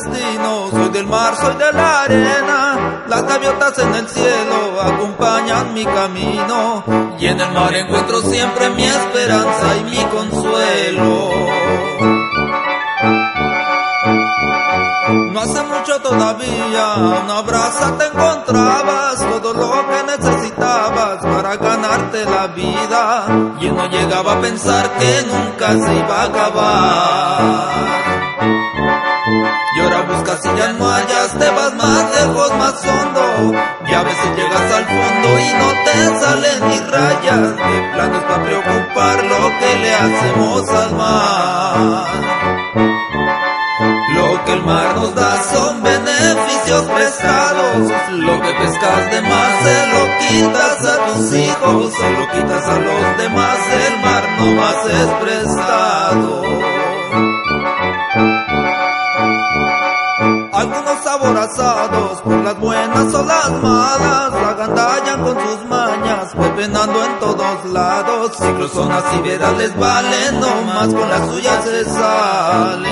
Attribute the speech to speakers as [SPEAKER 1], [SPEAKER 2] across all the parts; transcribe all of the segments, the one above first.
[SPEAKER 1] Soy del mar, soy de la arena. Las gaviotas en el cielo acompañan mi camino. Y en el mar encuentro siempre mi esperanza y mi consuelo. No hace mucho todavía, una brasa te encontrabas, todo lo que necesitabas para ganarte la vida. Y no llegaba a pensar que nunca se iba a acabar. Ya no hallas, te vas más lejos, más hondo. Y a veces llegas al fondo y no te salen ni rayas. De planos para preocupar lo que le hacemos al mar. Lo que el mar nos da son beneficios prestados. Lo que pescas de más se lo quitas a tus hijos, se lo quitas a los demás. El mar no más es prestado. Algunos aborazados por las buenas o las malas, la agandallan con sus mañas, pepenando en todos lados. Ciclos, zonas y veras les valen, no más con las suyas se salen.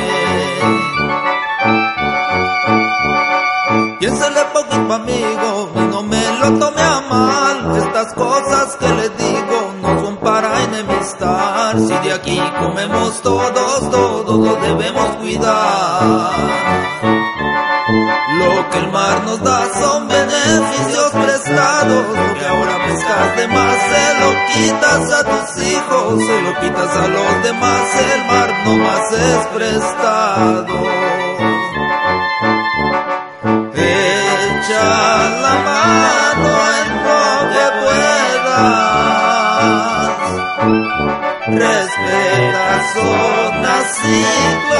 [SPEAKER 1] Piénsele poquito amigo, y no me lo tome a mal, estas cosas que le digo no son para enemistar. Si de aquí comemos todos, todos lo debemos cuidar. Que el mar nos da son beneficios prestados. Lo que ahora pescas de más se lo quitas a tus hijos, se lo quitas a los demás. El mar no más es prestado. Echa la mano en lo que puedas. Respeta zonas, ciclos